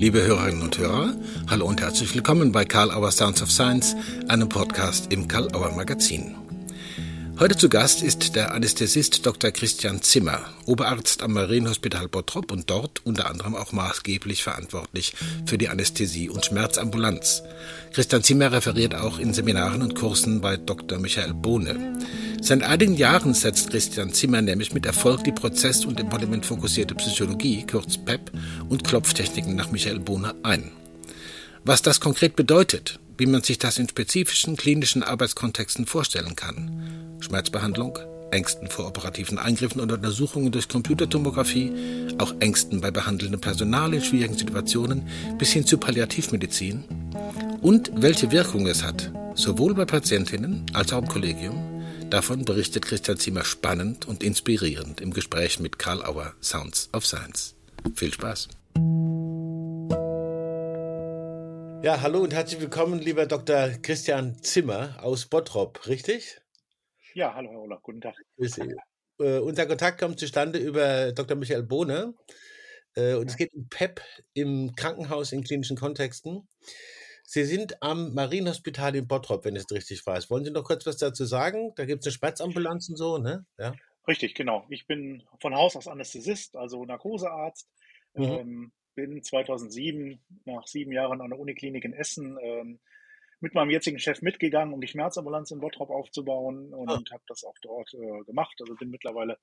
Liebe Hörerinnen und Hörer, hallo und herzlich willkommen bei Karl Auer Sounds of Science, einem Podcast im Karl Auer Magazin. Heute zu Gast ist der Anästhesist Dr. Christian Zimmer, Oberarzt am Marienhospital Bottrop und dort unter anderem auch maßgeblich verantwortlich für die Anästhesie- und Schmerzambulanz. Christian Zimmer referiert auch in Seminaren und Kursen bei Dr. Michael Bohne. Seit einigen Jahren setzt Christian Zimmer nämlich mit Erfolg die Prozess- und Embodiment-fokussierte Psychologie, kurz PEP, und Klopftechniken nach Michael Bohne ein. Was das konkret bedeutet, wie man sich das in spezifischen klinischen Arbeitskontexten vorstellen kann. Schmerzbehandlung, Ängsten vor operativen Eingriffen und Untersuchungen durch Computertomographie, auch Ängsten bei behandelndem Personal in schwierigen Situationen bis hin zu Palliativmedizin und welche Wirkung es hat, sowohl bei Patientinnen als auch im Kollegium. Davon berichtet Christian Zimmer spannend und inspirierend im Gespräch mit Karl Auer Sounds of Science. Viel Spaß! Ja, hallo und herzlich willkommen, lieber Dr. Christian Zimmer aus Bottrop, richtig? Ja, hallo Herr Ola, guten Tag. Grüß Sie. Äh, unser Kontakt kommt zustande über Dr. Michael Bohne äh, und es geht um PEP im Krankenhaus in klinischen Kontexten. Sie sind am Marienhospital in Bottrop, wenn ich es richtig weiß. Wollen Sie noch kurz was dazu sagen? Da gibt es eine Schmerzambulanz und so, ne? Ja. Richtig, genau. Ich bin von Haus aus Anästhesist, also Narkosearzt. Mhm. Ähm, bin 2007 nach sieben Jahren an der Uniklinik in Essen ähm, mit meinem jetzigen Chef mitgegangen, um die Schmerzambulanz in Bottrop aufzubauen und oh. habe das auch dort äh, gemacht. Also bin mittlerweile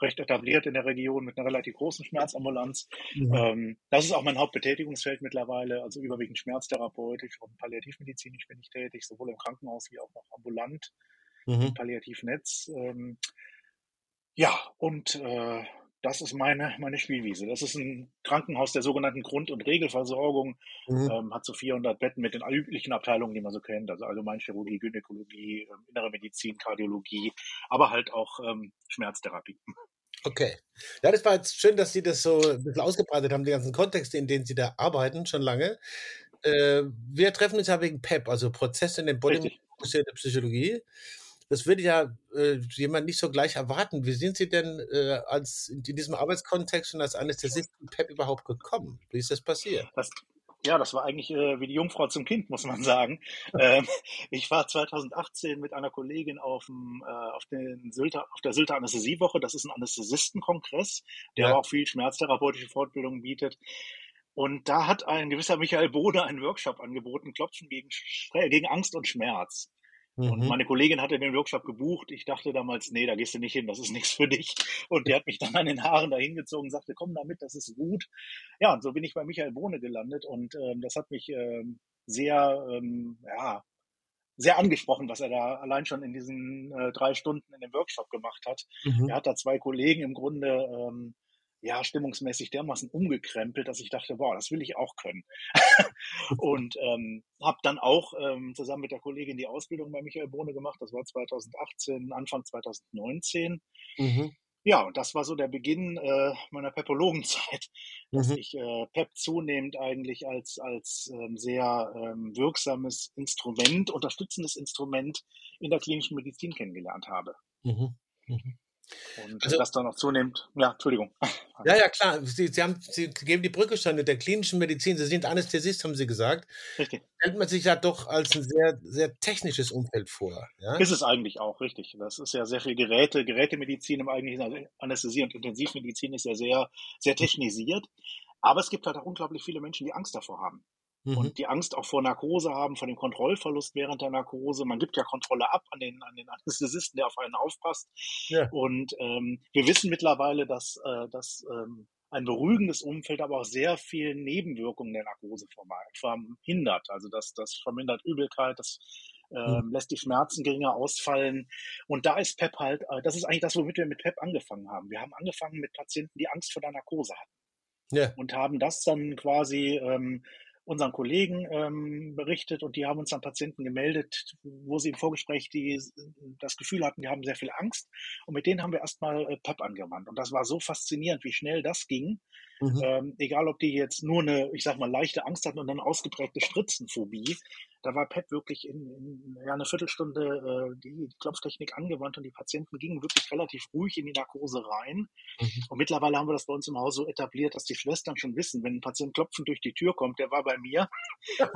recht etabliert in der Region mit einer relativ großen Schmerzambulanz. Mhm. Ähm, das ist auch mein Hauptbetätigungsfeld mittlerweile, also überwiegend schmerztherapeutisch und palliativmedizinisch bin ich tätig, sowohl im Krankenhaus wie auch noch ambulant mhm. im Palliativnetz. Ähm, ja, und äh, das ist meine, meine Spielwiese. Das ist ein Krankenhaus der sogenannten Grund- und Regelversorgung, mhm. ähm, hat so 400 Betten mit den üblichen Abteilungen, die man so kennt, also Allgemeinchirurgie, Gynäkologie, äh, innere Medizin, Kardiologie, aber halt auch ähm, Schmerztherapie. Okay. Ja, das war jetzt schön, dass Sie das so ein bisschen ausgebreitet haben, die ganzen Kontexte, in denen Sie da arbeiten, schon lange. Äh, wir treffen uns ja wegen PEP, also Prozess in den Body fokussierte Psychologie. Das würde ja äh, jemand nicht so gleich erwarten. Wie sind Sie denn äh, als in diesem Arbeitskontext und als Anästhesist PEP überhaupt gekommen? Wie ist das passiert? Das, ja, das war eigentlich äh, wie die Jungfrau zum Kind, muss man sagen. ähm, ich war 2018 mit einer Kollegin auf, dem, äh, auf, den Sylter, auf der Sylter Anästhesiewoche. Das ist ein Anästhesistenkongress, der ja. auch viel schmerztherapeutische Fortbildungen bietet. Und da hat ein gewisser Michael Bode einen Workshop angeboten, Klopfen gegen, gegen Angst und Schmerz. Und mhm. meine Kollegin hatte den Workshop gebucht. Ich dachte damals, nee, da gehst du nicht hin, das ist nichts für dich. Und die hat mich dann an den Haaren dahin gezogen und sagte, komm damit, das ist gut. Ja, und so bin ich bei Michael Bohne gelandet und ähm, das hat mich ähm, sehr, ähm, ja, sehr angesprochen, was er da allein schon in diesen äh, drei Stunden in dem Workshop gemacht hat. Mhm. Er hat da zwei Kollegen im Grunde ähm, ja, stimmungsmäßig dermaßen umgekrempelt, dass ich dachte, boah, das will ich auch können. und ähm, habe dann auch ähm, zusammen mit der Kollegin die Ausbildung bei Michael Bohne gemacht. Das war 2018, Anfang 2019. Mhm. Ja, und das war so der Beginn äh, meiner Pepologenzeit, dass mhm. ich äh, PEP zunehmend eigentlich als, als ähm, sehr ähm, wirksames Instrument, unterstützendes Instrument in der klinischen Medizin kennengelernt habe. Mhm. Mhm. Und also, das dann auch zunehmend, ja, Entschuldigung. Ja, ja, klar. Sie, Sie, haben, Sie geben die Brücke schon mit der klinischen Medizin. Sie sind Anästhesist, haben Sie gesagt. Richtig. Stellt man sich ja doch als ein sehr, sehr technisches Umfeld vor. Ja? Ist es eigentlich auch, richtig. Das ist ja sehr viel Geräte, Gerätemedizin im eigentlichen, also Anästhesie und Intensivmedizin ist ja sehr, sehr technisiert. Aber es gibt halt auch unglaublich viele Menschen, die Angst davor haben mhm. und die Angst auch vor Narkose haben, vor dem Kontrollverlust während der Narkose. Man gibt ja Kontrolle ab an den, an den Anästhesisten, der auf einen aufpasst. Ja. Und ähm, wir wissen mittlerweile, dass, äh, dass ähm, ein beruhigendes Umfeld aber auch sehr viel Nebenwirkungen der Narkose verhindert. Also das, das vermindert Übelkeit, das ähm, mhm. lässt die Schmerzen geringer ausfallen. Und da ist PEP halt, äh, das ist eigentlich das, womit wir mit PEP angefangen haben. Wir haben angefangen mit Patienten, die Angst vor der Narkose hatten. Ja. Und haben das dann quasi ähm, unseren Kollegen ähm, berichtet und die haben uns dann Patienten gemeldet, wo sie im Vorgespräch die, das Gefühl hatten, die haben sehr viel Angst. Und mit denen haben wir erstmal äh, PEP angewandt. Und das war so faszinierend, wie schnell das ging. Mhm. Ähm, egal, ob die jetzt nur eine, ich sag mal, leichte Angst hatten und eine ausgeprägte Spritzenphobie. Da war PEP wirklich in, in ja, eine Viertelstunde äh, die, die Klopftechnik angewandt und die Patienten gingen wirklich relativ ruhig in die Narkose rein. Mhm. Und mittlerweile haben wir das bei uns im Haus so etabliert, dass die Schwestern schon wissen, wenn ein Patient klopfend durch die Tür kommt, der war bei mir.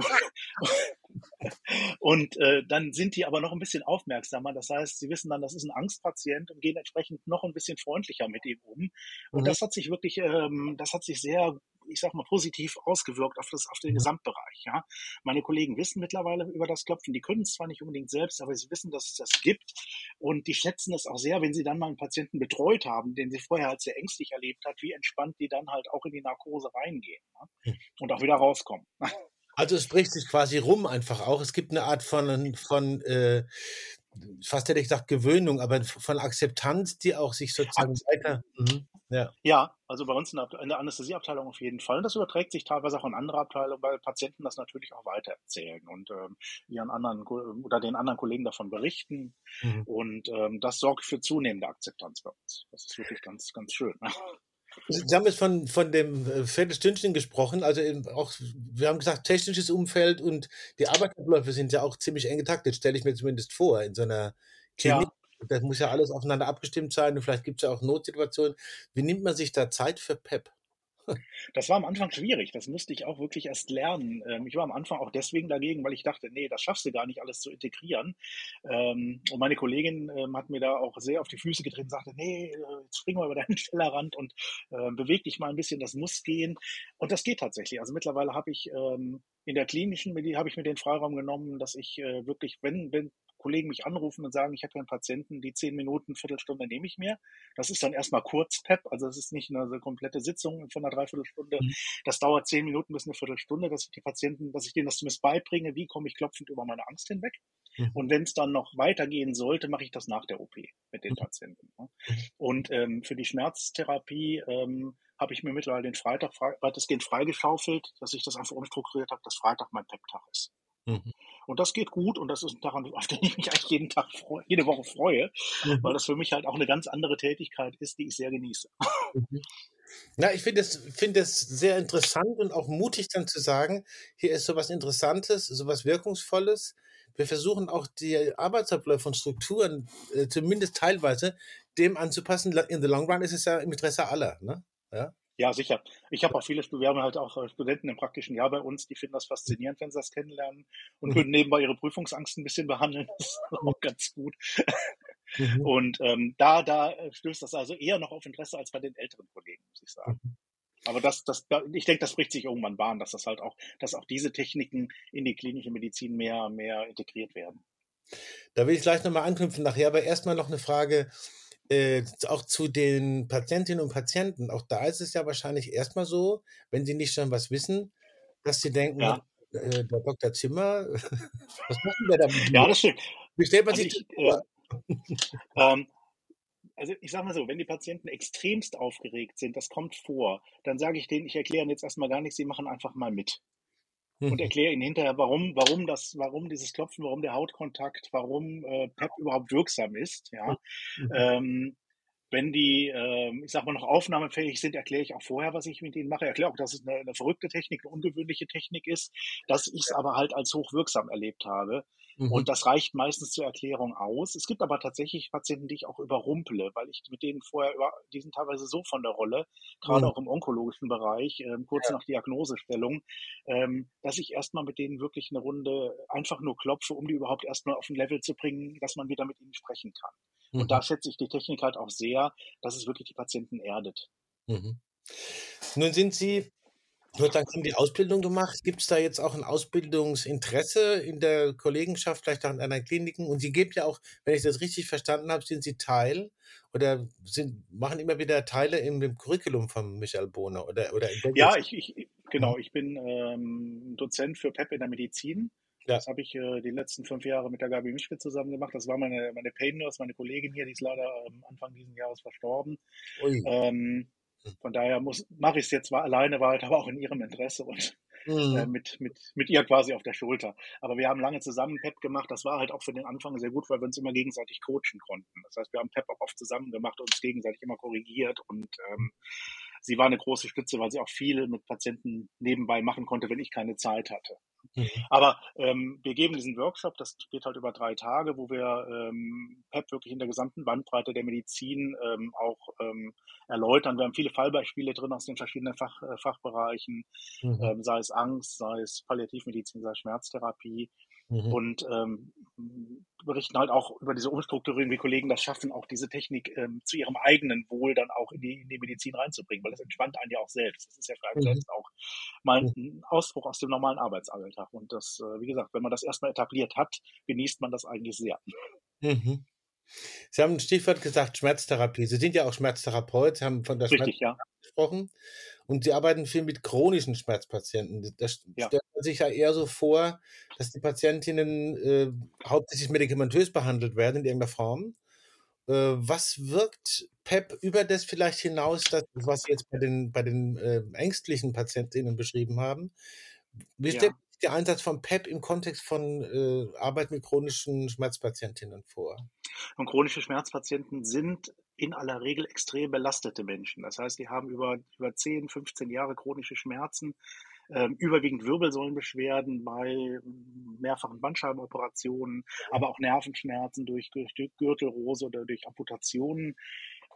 und äh, dann sind die aber noch ein bisschen aufmerksamer. Das heißt, sie wissen dann, das ist ein Angstpatient und gehen entsprechend noch ein bisschen freundlicher mit ihm um. Und mhm. das hat sich wirklich, ähm, das hat sich sehr ich sag mal, positiv ausgewirkt auf, das, auf den mhm. Gesamtbereich. Ja. Meine Kollegen wissen mittlerweile über das Klopfen, die können es zwar nicht unbedingt selbst, aber sie wissen, dass es das gibt und die schätzen es auch sehr, wenn sie dann mal einen Patienten betreut haben, den sie vorher halt sehr ängstlich erlebt hat, wie entspannt die dann halt auch in die Narkose reingehen ja. Und auch wieder rauskommen. Also es spricht sich quasi rum einfach auch. Es gibt eine Art von, von äh, fast hätte ich gesagt Gewöhnung, aber von Akzeptanz, die auch sich sozusagen weiter. Mhm. Ja. ja, also bei uns in der Anästhesieabteilung auf jeden Fall. Und das überträgt sich teilweise auch in andere Abteilungen, weil Patienten das natürlich auch weitererzählen und ähm, ihren anderen oder den anderen Kollegen davon berichten. Mhm. Und ähm, das sorgt für zunehmende Akzeptanz bei uns. Das ist wirklich ganz, ganz schön. Sie haben jetzt von, von dem äh, Viertelstündchen gesprochen, also auch, wir haben gesagt, technisches Umfeld und die Arbeitsabläufe sind ja auch ziemlich eng getaktet, stelle ich mir zumindest vor, in so einer Klinik. Ja. Das muss ja alles aufeinander abgestimmt sein und vielleicht gibt es ja auch Notsituationen. Wie nimmt man sich da Zeit für PEP? Das war am Anfang schwierig. Das musste ich auch wirklich erst lernen. Ähm, ich war am Anfang auch deswegen dagegen, weil ich dachte, nee, das schaffst du gar nicht, alles zu integrieren. Ähm, und meine Kollegin ähm, hat mir da auch sehr auf die Füße getreten sagte, nee, äh, jetzt spring mal über deinen Tellerrand und beweg dich mal ein bisschen, das muss gehen. Und das geht tatsächlich. Also mittlerweile habe ich in der klinischen Medizin habe ich mir den Freiraum genommen, dass ich äh, wirklich, wenn, wenn Kollegen mich anrufen und sagen, ich habe einen Patienten, die zehn Minuten, Viertelstunde nehme ich mir. Das ist dann erstmal kurz PEP, also das ist nicht eine, komplette Sitzung von einer Dreiviertelstunde. Mhm. Das dauert zehn Minuten bis eine Viertelstunde, dass ich die Patienten, dass ich denen das zumindest beibringe, wie komme ich klopfend über meine Angst hinweg. Mhm. Und wenn es dann noch weitergehen sollte, mache ich das nach der OP mit den mhm. Patienten. Ne? Und ähm, für die Schmerztherapie ähm, habe ich mir mittlerweile den Freitag weitestgehend freigeschaufelt, dass ich das einfach umstrukturiert habe, dass Freitag mein PEP-Tag ist. Mhm. Und das geht gut und das ist ein Tag, auf den ich mich eigentlich jeden Tag, freue, jede Woche freue, mhm. weil das für mich halt auch eine ganz andere Tätigkeit ist, die ich sehr genieße. Mhm. Na, ich finde es find sehr interessant und auch mutig dann zu sagen, hier ist sowas Interessantes, sowas Wirkungsvolles. Wir versuchen auch die Arbeitsabläufe und Strukturen äh, zumindest teilweise dem anzupassen. In the long run ist es ja im Interesse aller. Ne? Ja? Ja, sicher. Ich habe auch viele, wir haben halt auch äh, Studenten im praktischen Jahr bei uns, die finden das faszinierend, wenn sie das kennenlernen und mhm. können nebenbei ihre Prüfungsangst ein bisschen behandeln. Das ist auch ganz gut. Mhm. Und ähm, da, da stößt das also eher noch auf Interesse als bei den älteren Kollegen, muss ich sagen. Mhm. Aber das, das, ich denke, das spricht sich irgendwann Bahn, dass das halt auch, dass auch diese Techniken in die klinische Medizin mehr, mehr integriert werden. Da will ich gleich nochmal anknüpfen nachher, aber erstmal noch eine Frage äh, auch zu den Patientinnen und Patienten, auch da ist es ja wahrscheinlich erstmal so, wenn sie nicht schon was wissen, dass sie denken, ja. äh, der Dr. Zimmer, was machen wir da mit Ja, das stimmt. Wie stellt man also sich ich, äh, ähm, also ich sage mal so, wenn die Patienten extremst aufgeregt sind, das kommt vor, dann sage ich denen, ich erkläre ihnen jetzt erstmal gar nichts, sie machen einfach mal mit und mhm. erkläre ihnen hinterher, warum, warum das, warum dieses Klopfen, warum der Hautkontakt, warum äh, PEP überhaupt wirksam ist. Ja. Mhm. Ähm, wenn die, äh, ich sag mal, noch aufnahmefähig sind, erkläre ich auch vorher, was ich mit ihnen mache. Erkläre auch, dass es eine, eine verrückte Technik, eine ungewöhnliche Technik ist, dass ich es aber halt als hochwirksam erlebt habe. Mhm. Und das reicht meistens zur Erklärung aus. Es gibt aber tatsächlich Patienten, die ich auch überrumple, weil ich mit denen vorher über, die sind teilweise so von der Rolle, gerade mhm. auch im onkologischen Bereich, ähm, kurz ja. nach Diagnosestellung, ähm, dass ich erstmal mit denen wirklich eine Runde einfach nur klopfe, um die überhaupt erstmal auf ein Level zu bringen, dass man wieder mit ihnen sprechen kann. Mhm. Und da schätze ich die Technik halt auch sehr, dass es wirklich die Patienten erdet. Mhm. Nun sind Sie Du hast dann die Ausbildung gemacht. Gibt es da jetzt auch ein Ausbildungsinteresse in der Kollegenschaft, vielleicht auch in einer Kliniken? Und Sie geben ja auch, wenn ich das richtig verstanden habe, sind Sie Teil oder sind, machen immer wieder Teile im, im Curriculum von Michael Bohner oder, oder Ja, ich, ich, genau. Mhm. Ich bin ähm, Dozent für PEP in der Medizin. Ja. Das habe ich äh, die letzten fünf Jahre mit der Gabi Mischke zusammen gemacht. Das war meine, meine Pain Nurse, meine Kollegin hier, die ist leider ähm, Anfang dieses Jahres verstorben. Ähm, von daher mache ich es jetzt alleine, war halt aber auch in ihrem Interesse und mhm. äh, mit, mit, mit ihr quasi auf der Schulter. Aber wir haben lange zusammen PEP gemacht. Das war halt auch für den Anfang sehr gut, weil wir uns immer gegenseitig coachen konnten. Das heißt, wir haben PEP auch oft zusammen gemacht und uns gegenseitig immer korrigiert und ähm, sie war eine große Stütze, weil sie auch viel mit Patienten nebenbei machen konnte, wenn ich keine Zeit hatte. Mhm. Aber ähm, wir geben diesen Workshop, das geht halt über drei Tage, wo wir ähm, PEP wirklich in der gesamten Bandbreite der Medizin ähm, auch ähm, erläutern. Wir haben viele Fallbeispiele drin aus den verschiedenen Fach, äh, Fachbereichen, mhm. ähm, sei es Angst, sei es Palliativmedizin, sei es Schmerztherapie. Mhm. Und ähm, berichten halt auch über diese Umstrukturierung, wie Kollegen das schaffen, auch diese Technik ähm, zu ihrem eigenen Wohl dann auch in die, in die Medizin reinzubringen, weil das entspannt einen ja auch selbst. Das ist ja für einen mhm. selbst auch mal ein Ausbruch aus dem normalen Arbeitsalltag. Und das, äh, wie gesagt, wenn man das erstmal etabliert hat, genießt man das eigentlich sehr. Mhm. Sie haben ein Stichwort gesagt, Schmerztherapie. Sie sind ja auch Schmerztherapeut, Sie haben von der Richtig, Schmerz ja. gesprochen. Und Sie arbeiten viel mit chronischen Schmerzpatienten. Das ja. stellt man sich ja eher so vor, dass die Patientinnen äh, hauptsächlich medikamentös behandelt werden in irgendeiner Form. Äh, was wirkt PEP über das vielleicht hinaus, das, was Sie jetzt bei den, bei den äh, ängstlichen Patientinnen beschrieben haben? Wie ja. stellt der Einsatz von PEP im Kontext von äh, Arbeit mit chronischen Schmerzpatientinnen vor? Und chronische Schmerzpatienten sind in aller Regel extrem belastete Menschen. Das heißt, die haben über, über 10, 15 Jahre chronische Schmerzen, äh, überwiegend Wirbelsäulenbeschwerden bei mehrfachen Bandscheibenoperationen, aber auch Nervenschmerzen durch, durch, durch Gürtelrose oder durch Amputationen.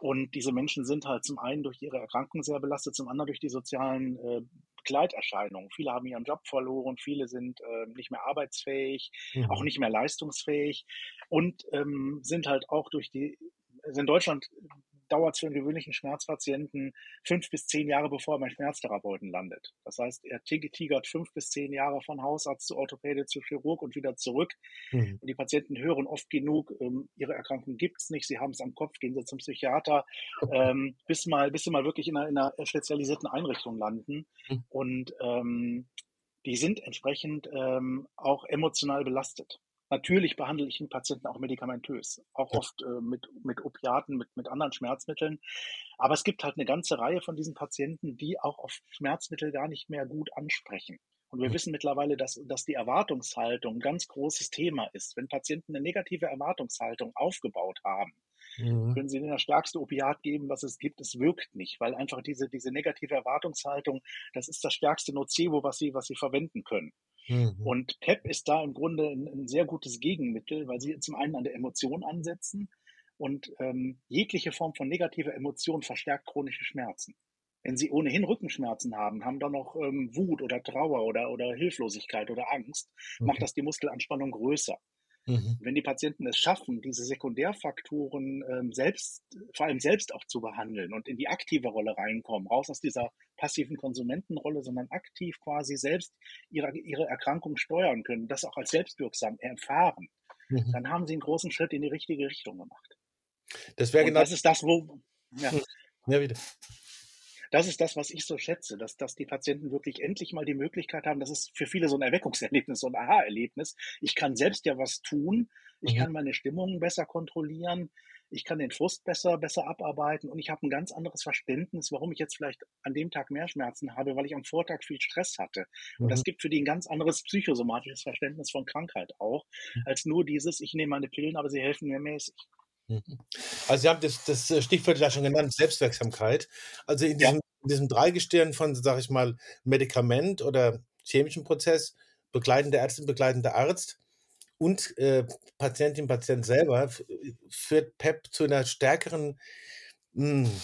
Und diese Menschen sind halt zum einen durch ihre Erkrankung sehr belastet, zum anderen durch die sozialen äh, Begleiterscheinungen. Viele haben ihren Job verloren, viele sind äh, nicht mehr arbeitsfähig, mhm. auch nicht mehr leistungsfähig und ähm, sind halt auch durch die also in Deutschland dauert es für einen gewöhnlichen Schmerzpatienten fünf bis zehn Jahre, bevor er beim Schmerztherapeuten landet. Das heißt, er tigert fünf bis zehn Jahre von Hausarzt zu Orthopäde zu Chirurg und wieder zurück. Mhm. Und die Patienten hören oft genug, ähm, ihre Erkrankung gibt es nicht, sie haben es am Kopf, gehen sie zum Psychiater, ähm, bis, mal, bis sie mal wirklich in einer, in einer spezialisierten Einrichtung landen. Mhm. Und ähm, die sind entsprechend ähm, auch emotional belastet. Natürlich behandle ich den Patienten auch medikamentös, auch oft äh, mit, mit Opiaten, mit, mit anderen Schmerzmitteln. Aber es gibt halt eine ganze Reihe von diesen Patienten, die auch auf Schmerzmittel gar nicht mehr gut ansprechen. Und wir mhm. wissen mittlerweile, dass, dass die Erwartungshaltung ein ganz großes Thema ist. Wenn Patienten eine negative Erwartungshaltung aufgebaut haben, mhm. können sie ihnen das stärkste Opiat geben, was es gibt. Es wirkt nicht, weil einfach diese, diese negative Erwartungshaltung, das ist das stärkste Nocebo, was sie, was sie verwenden können. Mhm. Und PEP ist da im Grunde ein, ein, sehr gutes Gegenmittel, weil sie zum einen an der Emotion ansetzen und ähm, jegliche Form von negativer Emotion verstärkt chronische Schmerzen. Wenn Sie ohnehin Rückenschmerzen haben, haben dann noch ähm, Wut oder Trauer oder, oder Hilflosigkeit oder Angst, okay. macht das die Muskelanspannung größer. Mhm. Wenn die Patienten es schaffen, diese Sekundärfaktoren ähm, selbst, vor allem selbst auch zu behandeln und in die aktive Rolle reinkommen, raus aus dieser passiven Konsumentenrolle, sondern aktiv quasi selbst ihre, ihre Erkrankung steuern können, das auch als selbstwirksam erfahren, mhm. dann haben sie einen großen Schritt in die richtige Richtung gemacht. Das wäre genau. Das ist das, wo. Ja. ja, wieder das ist das, was ich so schätze, dass, dass die Patienten wirklich endlich mal die Möglichkeit haben, das ist für viele so ein Erweckungserlebnis, so ein Aha-Erlebnis. Ich kann selbst ja was tun, ich mhm. kann meine Stimmungen besser kontrollieren, ich kann den Frust besser, besser abarbeiten und ich habe ein ganz anderes Verständnis, warum ich jetzt vielleicht an dem Tag mehr Schmerzen habe, weil ich am Vortag viel Stress hatte. Und das mhm. gibt für die ein ganz anderes psychosomatisches Verständnis von Krankheit auch, mhm. als nur dieses, ich nehme meine Pillen, aber sie helfen mir mäßig. Mhm. Also Sie haben das, das Stichwort ja schon genannt, Selbstwirksamkeit. Also in diesem. In diesem Dreigestirn von, sage ich mal, Medikament oder chemischen Prozess, begleitende Ärztin, begleitender Arzt und äh, Patientin, Patient selber führt PEP zu einer stärkeren, mh, hm,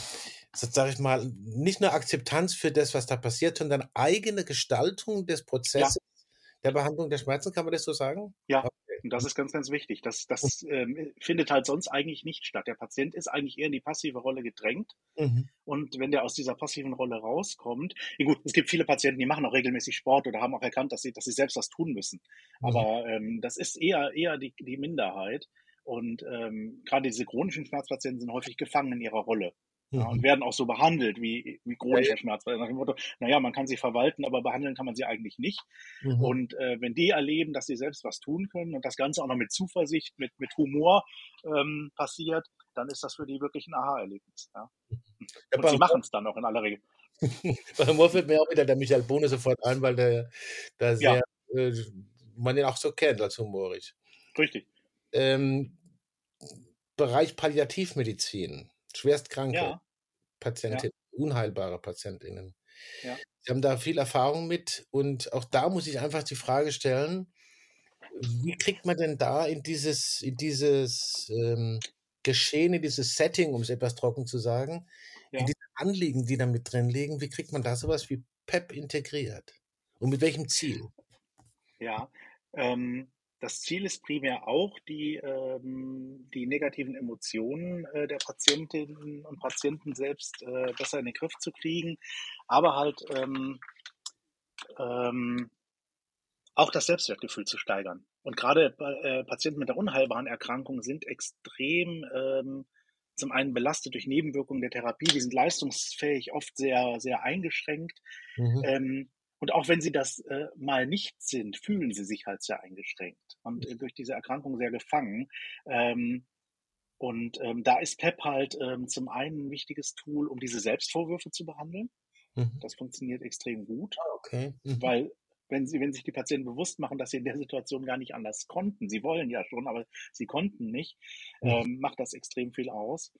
sage ich mal, nicht nur Akzeptanz für das, was da passiert, sondern eigene Gestaltung des Prozesses ja. der Behandlung der Schmerzen, kann man das so sagen? Ja, und das ist ganz, ganz wichtig. Das, das ähm, findet halt sonst eigentlich nicht statt. Der Patient ist eigentlich eher in die passive Rolle gedrängt. Mhm. Und wenn der aus dieser passiven Rolle rauskommt, ja gut, es gibt viele Patienten, die machen auch regelmäßig Sport oder haben auch erkannt, dass sie, dass sie selbst was tun müssen. Mhm. Aber ähm, das ist eher, eher die, die Minderheit. Und ähm, gerade diese chronischen Schmerzpatienten sind häufig gefangen in ihrer Rolle. Ja, und mhm. werden auch so behandelt wie, wie chronischer ja, Schmerz. Nach dem Motto, naja, man kann sie verwalten, aber behandeln kann man sie eigentlich nicht. Mhm. Und äh, wenn die erleben, dass sie selbst was tun können und das Ganze auch noch mit Zuversicht, mit, mit Humor ähm, passiert, dann ist das für die wirklich ein Aha-Erlebnis. Ja? Und ja, sie machen es dann auch in aller Regel. bei Humor fällt mir auch wieder der Michael Bohne sofort ein, weil der da sehr, äh, man ihn auch so kennt als humorisch. Richtig. Ähm, Bereich Palliativmedizin schwerstkranke ja. Patientinnen, ja. unheilbare PatientInnen. Ja. Sie haben da viel Erfahrung mit und auch da muss ich einfach die Frage stellen, wie kriegt man denn da in dieses, in dieses ähm, Geschehen, in dieses Setting, um es etwas trocken zu sagen, ja. in diese Anliegen, die da mit drin liegen, wie kriegt man da sowas wie PEP integriert? Und mit welchem Ziel? Ja, ähm, das Ziel ist primär auch, die, ähm, die negativen Emotionen äh, der Patientinnen und Patienten selbst äh, besser in den Griff zu kriegen, aber halt ähm, ähm, auch das Selbstwertgefühl zu steigern. Und gerade äh, Patienten mit der unheilbaren Erkrankung sind extrem ähm, zum einen belastet durch Nebenwirkungen der Therapie, die sind leistungsfähig, oft sehr, sehr eingeschränkt. Mhm. Ähm, und auch wenn sie das äh, mal nicht sind, fühlen sie sich halt sehr eingeschränkt und äh, durch diese Erkrankung sehr gefangen. Ähm, und ähm, da ist PEP halt ähm, zum einen ein wichtiges Tool, um diese Selbstvorwürfe zu behandeln. Mhm. Das funktioniert extrem gut, ah, okay. Mhm. weil wenn sie, wenn sich die Patienten bewusst machen, dass sie in der Situation gar nicht anders konnten, sie wollen ja schon, aber sie konnten nicht, mhm. ähm, macht das extrem viel aus.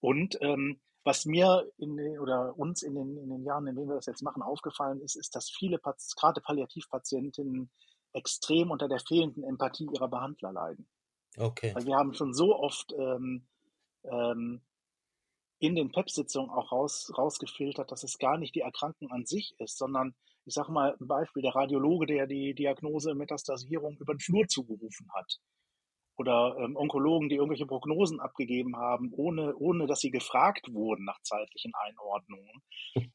Und ähm, was mir in den, oder uns in den, in den Jahren, in denen wir das jetzt machen, aufgefallen ist, ist, dass viele, gerade Palliativpatientinnen, extrem unter der fehlenden Empathie ihrer Behandler leiden. Okay. Weil wir haben schon so oft ähm, ähm, in den PEP-Sitzungen auch raus, rausgefiltert, dass es gar nicht die Erkrankung an sich ist, sondern ich sage mal ein Beispiel, der Radiologe, der die Diagnose Metastasierung über den Flur zugerufen hat oder ähm, Onkologen, die irgendwelche Prognosen abgegeben haben, ohne, ohne dass sie gefragt wurden nach zeitlichen Einordnungen.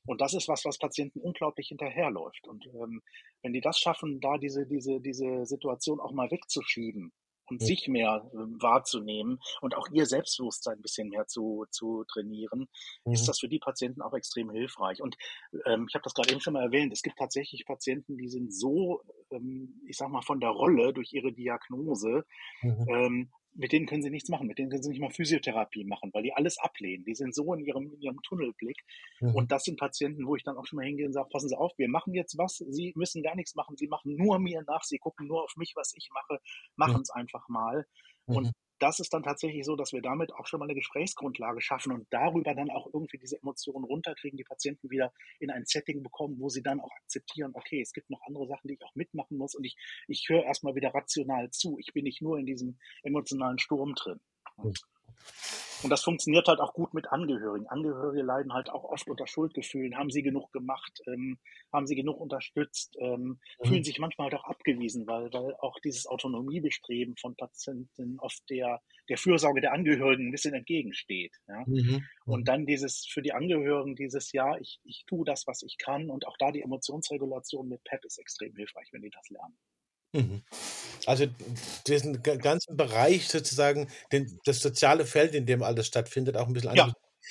Und das ist was, was Patienten unglaublich hinterherläuft. Und ähm, wenn die das schaffen, da diese, diese, diese Situation auch mal wegzuschieben und ja. sich mehr äh, wahrzunehmen und auch ihr Selbstbewusstsein ein bisschen mehr zu, zu trainieren, mhm. ist das für die Patienten auch extrem hilfreich. Und ähm, ich habe das gerade eben schon mal erwähnt, es gibt tatsächlich Patienten, die sind so, ähm, ich sag mal, von der Rolle durch ihre Diagnose mhm. ähm, mit denen können sie nichts machen, mit denen können sie nicht mal Physiotherapie machen, weil die alles ablehnen. Die sind so in ihrem, in ihrem Tunnelblick. Mhm. Und das sind Patienten, wo ich dann auch schon mal hingehe und sage, passen Sie auf, wir machen jetzt was, Sie müssen gar nichts machen, Sie machen nur mir nach, Sie gucken nur auf mich, was ich mache, machen es mhm. einfach mal. Und mhm das ist dann tatsächlich so, dass wir damit auch schon mal eine Gesprächsgrundlage schaffen und darüber dann auch irgendwie diese Emotionen runterkriegen, die Patienten wieder in ein Setting bekommen, wo sie dann auch akzeptieren, okay, es gibt noch andere Sachen, die ich auch mitmachen muss und ich, ich höre erstmal wieder rational zu. Ich bin nicht nur in diesem emotionalen Sturm drin. Und das funktioniert halt auch gut mit Angehörigen. Angehörige leiden halt auch oft unter Schuldgefühlen. Haben sie genug gemacht? Ähm, haben sie genug unterstützt? Ähm, mhm. Fühlen sich manchmal halt auch abgewiesen, weil, weil auch dieses Autonomiebestreben von Patienten oft der, der Fürsorge der Angehörigen ein bisschen entgegensteht. Ja? Mhm. Und mhm. dann dieses für die Angehörigen dieses Ja, ich, ich tue das, was ich kann. Und auch da die Emotionsregulation mit PEP ist extrem hilfreich, wenn die das lernen. Mhm. Also diesen ganzen Bereich sozusagen, den, das soziale Feld, in dem alles stattfindet, auch ein bisschen anders. Ja.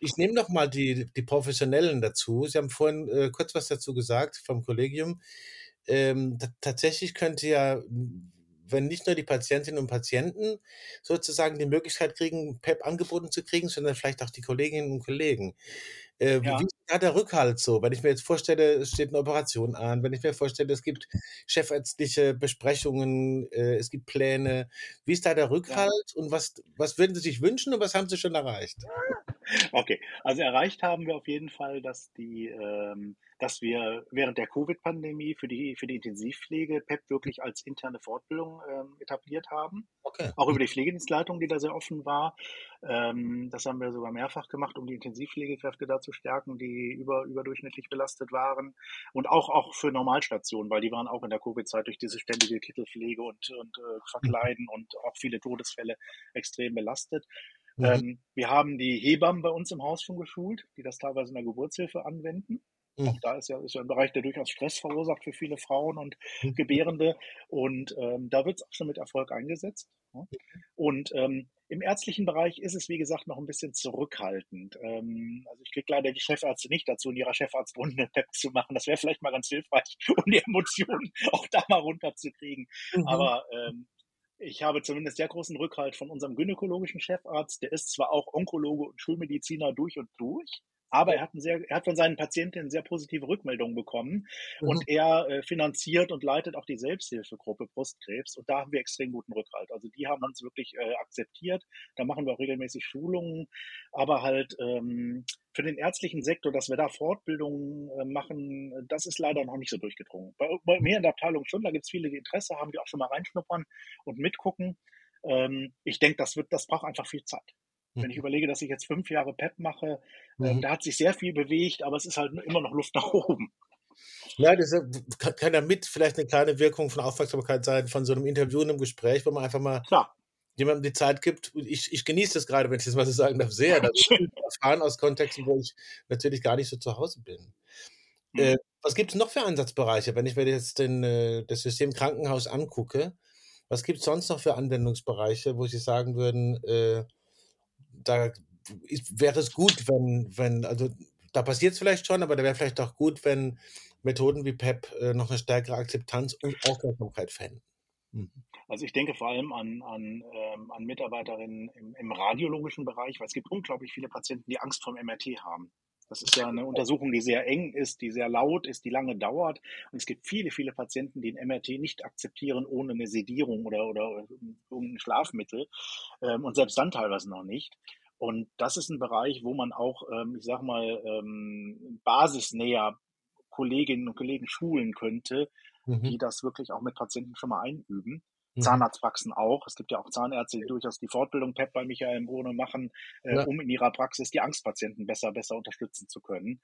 Ich nehme noch mal die, die Professionellen dazu. Sie haben vorhin äh, kurz was dazu gesagt vom Kollegium. Ähm, tatsächlich könnte ja, wenn nicht nur die Patientinnen und Patienten sozusagen die Möglichkeit kriegen, PEP angeboten zu kriegen, sondern vielleicht auch die Kolleginnen und Kollegen. Äh, ja. Wie da der Rückhalt so? Wenn ich mir jetzt vorstelle, es steht eine Operation an, wenn ich mir vorstelle, es gibt chefärztliche Besprechungen, äh, es gibt Pläne. Wie ist da der Rückhalt ja. und was, was würden Sie sich wünschen und was haben Sie schon erreicht? Okay, also erreicht haben wir auf jeden Fall, dass die ähm, dass wir während der Covid-Pandemie für die, für die Intensivpflege PEP wirklich als interne Fortbildung ähm, etabliert haben. Okay. Auch über die Pflegedienstleitung, die da sehr offen war. Ähm, das haben wir sogar mehrfach gemacht, um die Intensivpflegekräfte da zu stärken, die über, überdurchschnittlich belastet waren. Und auch, auch für Normalstationen, weil die waren auch in der Covid-Zeit durch diese ständige Kittelpflege und, und äh, Verkleiden und auch viele Todesfälle extrem belastet. Mhm. Ähm, wir haben die Hebammen bei uns im Haus schon geschult, die das teilweise in der Geburtshilfe anwenden. Mhm. Auch da ist ja, ist ja ein Bereich, der durchaus Stress verursacht für viele Frauen und mhm. Gebärende. Und ähm, da wird es auch schon mit Erfolg eingesetzt. Ja. Und ähm, im ärztlichen Bereich ist es, wie gesagt, noch ein bisschen zurückhaltend. Ähm, also ich kriege leider die Chefärzte nicht dazu, in ihrer Chefarztrunde eine PEP zu machen. Das wäre vielleicht mal ganz hilfreich, um die Emotionen auch da mal runterzukriegen. Mhm. Aber ähm, ich habe zumindest sehr großen Rückhalt von unserem gynäkologischen Chefarzt. Der ist zwar auch Onkologe und Schulmediziner durch und durch, Aber er hat, sehr, er hat von seinen Patientinnen sehr positive Rückmeldungen bekommen mhm. und er äh, finanziert und leitet auch die Selbsthilfegruppe Brustkrebs und da haben wir extrem guten Rückhalt. Also die haben uns wirklich äh, akzeptiert. Da machen wir auch regelmäßig Schulungen, aber halt ähm, für den ärztlichen Sektor, dass wir da Fortbildungen äh, machen, das ist leider noch nicht so durchgedrungen. Bei, bei mir in der Abteilung schon, da gibt es viele, die Interesse haben, die auch schon mal reinschnuppern und mitgucken. Ähm, ich denke, das wird, das braucht einfach viel Zeit. Wenn ich überlege, dass ich jetzt fünf Jahre PEP mache, äh, mhm. da hat sich sehr viel bewegt, aber es ist halt immer noch Luft nach oben. Ja, das kann ja mit vielleicht eine kleine Wirkung von Aufmerksamkeit sein, von so einem Interview in einem Gespräch, wo man einfach mal Klar. jemandem die Zeit gibt. Ich, ich genieße das gerade, wenn ich das mal so sagen darf, sehr. Das ist erfahren aus Kontexten, wo ich natürlich gar nicht so zu Hause bin. Mhm. Äh, was gibt es noch für Ansatzbereiche, wenn ich mir jetzt den, äh, das System Krankenhaus angucke? Was gibt es sonst noch für Anwendungsbereiche, wo Sie sagen würden, äh, da wäre es gut, wenn, wenn, also da passiert es vielleicht schon, aber da wäre vielleicht auch gut, wenn Methoden wie PEP äh, noch eine stärkere Akzeptanz und Aufmerksamkeit fänden. Mhm. Also ich denke vor allem an, an, ähm, an Mitarbeiterinnen im, im, radiologischen Bereich, weil es gibt unglaublich viele Patienten, die Angst vor dem MRT haben. Das ist ja eine Untersuchung, die sehr eng ist, die sehr laut ist, die lange dauert. Und es gibt viele, viele Patienten, die ein MRT nicht akzeptieren ohne eine Sedierung oder, oder irgendein Schlafmittel. Ähm, und selbst dann teilweise noch nicht. Und das ist ein Bereich, wo man auch, ähm, ich sag mal, ähm, basisnäher Kolleginnen und Kollegen schulen könnte, mhm. die das wirklich auch mit Patienten schon mal einüben. Mhm. Zahnarztpraxen auch. Es gibt ja auch Zahnärzte, die durchaus die Fortbildung PEP bei Michael Bohne machen, äh, ja. um in ihrer Praxis die Angstpatienten besser, besser unterstützen zu können.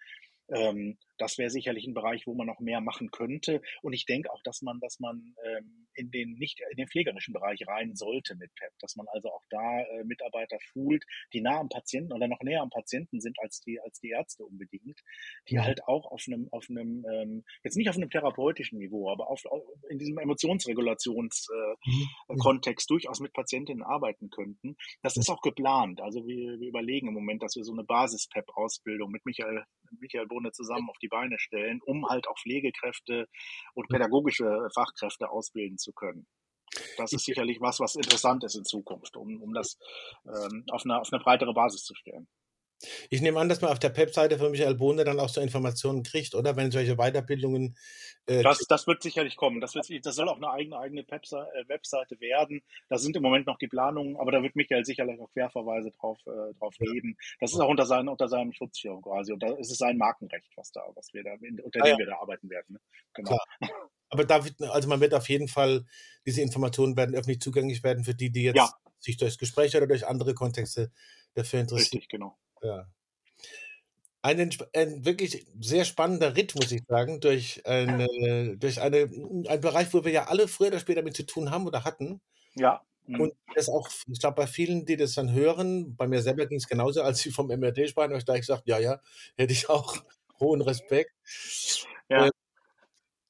Ähm, das wäre sicherlich ein Bereich, wo man noch mehr machen könnte. Und ich denke auch, dass man, dass man ähm, in den nicht in den pflegerischen Bereich rein sollte mit PEP, dass man also auch da äh, Mitarbeiter schult, die nah am Patienten oder noch näher am Patienten sind als die als die Ärzte unbedingt, die mhm. halt auch auf einem auf einem ähm, jetzt nicht auf einem therapeutischen Niveau, aber auf, auf in diesem Emotionsregulationskontext äh, mhm. durchaus mit Patientinnen arbeiten könnten. Das ist auch geplant. Also wir, wir überlegen im Moment, dass wir so eine Basis-PEP-Ausbildung mit Michael Michael Bohne zusammen auf die Beine stellen, um halt auch Pflegekräfte und pädagogische Fachkräfte ausbilden zu können. Das ist sicherlich was, was interessant ist in Zukunft, um, um das ähm, auf, eine, auf eine breitere Basis zu stellen. Ich nehme an, dass man auf der PEP-Seite von Michael Bohne dann auch so Informationen kriegt, oder? Wenn solche Weiterbildungen. Äh, das, das wird sicherlich kommen. Das, wird, das soll auch eine eigene, eigene äh, Webseite werden. Da sind im Moment noch die Planungen, aber da wird Michael sicherlich auch Querverweise drauf, äh, drauf geben. Das ist auch unter, sein, unter seinem Schutzschirm quasi. Und da ist es sein Markenrecht, was da, was wir da, unter ah, dem ja. wir da arbeiten werden. Ne? Genau. Klar. Aber da wird, also man wird auf jeden Fall, diese Informationen werden öffentlich zugänglich werden für die, die jetzt ja. sich durch Gespräche oder durch andere Kontexte dafür interessieren. Richtig, genau. Ja. Ein, ein wirklich sehr spannender Ritt, muss ich sagen, durch, eine, durch eine, einen Bereich, wo wir ja alle früher oder später damit zu tun haben oder hatten. Ja. Mhm. Und das auch, ich glaube, bei vielen, die das dann hören, bei mir selber ging es genauso, als sie vom MRT sprachen, habe ich gleich gesagt, ja, ja, hätte ich auch hohen Respekt. Ja. Äh,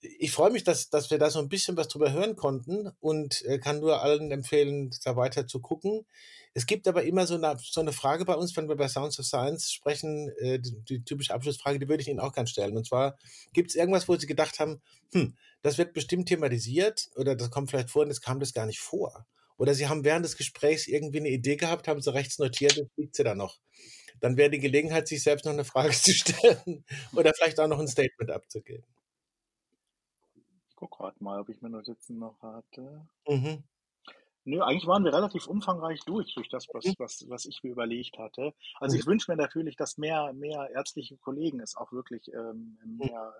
ich freue mich, dass, dass wir da so ein bisschen was drüber hören konnten und äh, kann nur allen empfehlen, da weiter zu gucken. Es gibt aber immer so eine, so eine Frage bei uns, wenn wir bei Sounds of Science sprechen, äh, die, die, typische Abschlussfrage, die würde ich Ihnen auch gerne stellen. Und zwar, gibt es irgendwas, wo Sie gedacht haben, hm, das wird bestimmt thematisiert oder das kommt vielleicht vor und es kam das gar nicht vor? Oder Sie haben während des Gesprächs irgendwie eine Idee gehabt, haben Sie rechts notiert und liegt sie da noch. Dann wäre die Gelegenheit, sich selbst noch eine Frage zu stellen oder vielleicht auch noch ein Statement abzugeben. Ich gucke gerade mal, ob ich mir Notizen noch hatte. Mhm. Nö, eigentlich waren wir relativ umfangreich durch, durch das, was, mhm. was, was ich mir überlegt hatte. Also ich mhm. wünsche mir natürlich, dass mehr, mehr ärztliche Kollegen es auch wirklich ähm, mhm. mehr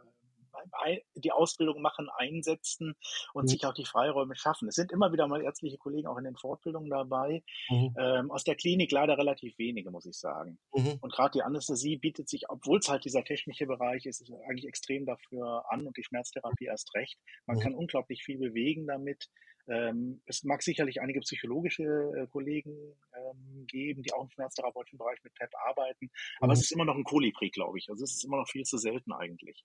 die Ausbildung machen, einsetzen und mhm. sich auch die Freiräume schaffen. Es sind immer wieder mal ärztliche Kollegen auch in den Fortbildungen dabei. Mhm. Ähm, aus der Klinik leider relativ wenige, muss ich sagen. Mhm. Und gerade die Anästhesie bietet sich, obwohl es halt dieser technische Bereich ist, ist eigentlich extrem dafür an und die Schmerztherapie erst recht. Man kann unglaublich viel bewegen damit. Ähm, es mag sicherlich einige psychologische äh, Kollegen ähm, geben, die auch im schmerztherapeutischen Bereich mit PEP arbeiten, aber mhm. es ist immer noch ein Kolibri, glaube ich. Also es ist immer noch viel zu selten eigentlich.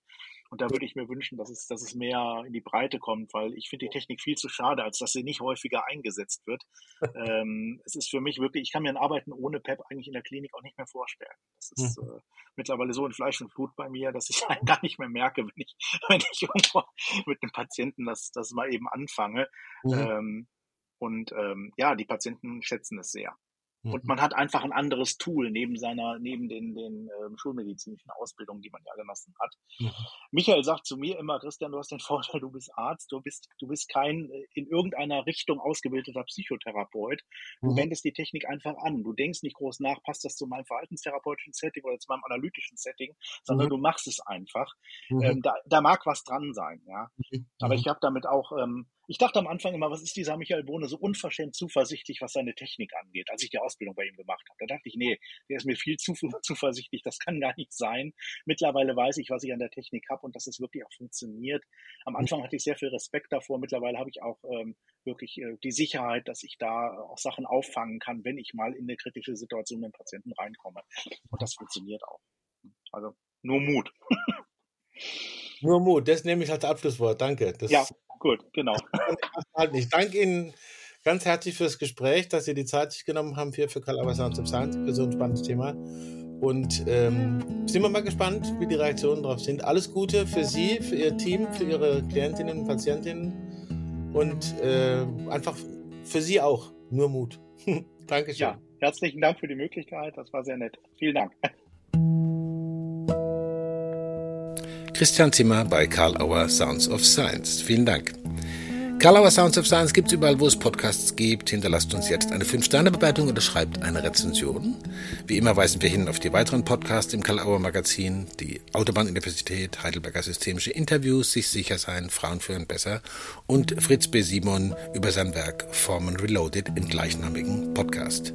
Und da würde ich mir wünschen, dass es, dass es mehr in die Breite kommt, weil ich finde die Technik viel zu schade, als dass sie nicht häufiger eingesetzt wird. ähm, es ist für mich wirklich, ich kann mir ein Arbeiten ohne PEP eigentlich in der Klinik auch nicht mehr vorstellen. Das ist mhm. äh, mittlerweile so in Fleisch und Blut bei mir, dass ich gar nicht mehr merke, wenn ich, wenn ich mit einem Patienten das, das mal eben anfange. Mhm. Ähm, und ähm, ja, die Patienten schätzen es sehr. Mhm. Und man hat einfach ein anderes Tool neben seiner, neben den, den äh, schulmedizinischen Ausbildungen, die man ja genossen hat. Mhm. Michael sagt zu mir immer, Christian, du hast den Vorteil, du bist Arzt, du bist, du bist kein äh, in irgendeiner Richtung ausgebildeter Psychotherapeut. Du mhm. wendest die Technik einfach an. Du denkst nicht groß nach, passt das zu meinem verhaltenstherapeutischen Setting oder zu meinem analytischen Setting, sondern mhm. du machst es einfach. Mhm. Ähm, da, da mag was dran sein, ja. Mhm. Aber ich habe damit auch ähm, ich dachte am Anfang immer, was ist dieser Michael Bohne so unverschämt zuversichtlich, was seine Technik angeht, als ich die Ausbildung bei ihm gemacht habe. Da dachte ich, nee, der ist mir viel zu zuversichtlich, das kann gar nicht sein. Mittlerweile weiß ich, was ich an der Technik habe und dass es wirklich auch funktioniert. Am Anfang hatte ich sehr viel Respekt davor. Mittlerweile habe ich auch ähm, wirklich äh, die Sicherheit, dass ich da auch Sachen auffangen kann, wenn ich mal in eine kritische Situation mit dem Patienten reinkomme. Und das funktioniert auch. Also nur Mut. Nur Mut, das nehme ich als Abschlusswort. Danke. Das ja, Gut, genau. Ich danke Ihnen ganz herzlich fürs Gespräch, dass Sie die Zeit sich genommen haben hier für Albert Sounds of Science, für so ein spannendes Thema. Und ähm, sind wir mal gespannt, wie die Reaktionen darauf sind. Alles Gute für Sie, für Ihr Team, für Ihre Klientinnen und Patientinnen und äh, einfach für Sie auch. Nur Mut. Dankeschön. Ja, herzlichen Dank für die Möglichkeit. Das war sehr nett. Vielen Dank. Christian Zimmer bei Karl Auer Sounds of Science. Vielen Dank. Karl Auer Sounds of Science gibt es überall, wo es Podcasts gibt. Hinterlasst uns jetzt eine 5-Sterne-Bewertung oder schreibt eine Rezension. Wie immer weisen wir hin auf die weiteren Podcasts im Karl Auer Magazin, die Autobahn-Universität, Heidelberger Systemische Interviews, sich sicher sein, Frauen führen besser und Fritz B. Simon über sein Werk Formen Reloaded im gleichnamigen Podcast.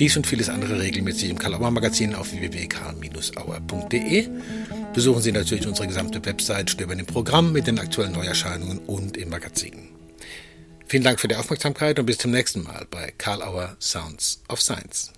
Dies und vieles andere regelmäßig im Karl-Auer Magazin auf www.karl-auer.de. Besuchen Sie natürlich unsere gesamte Website, stöbern im Programm mit den aktuellen Neuerscheinungen und im Magazin. Vielen Dank für die Aufmerksamkeit und bis zum nächsten Mal bei Karl Auer Sounds of Science.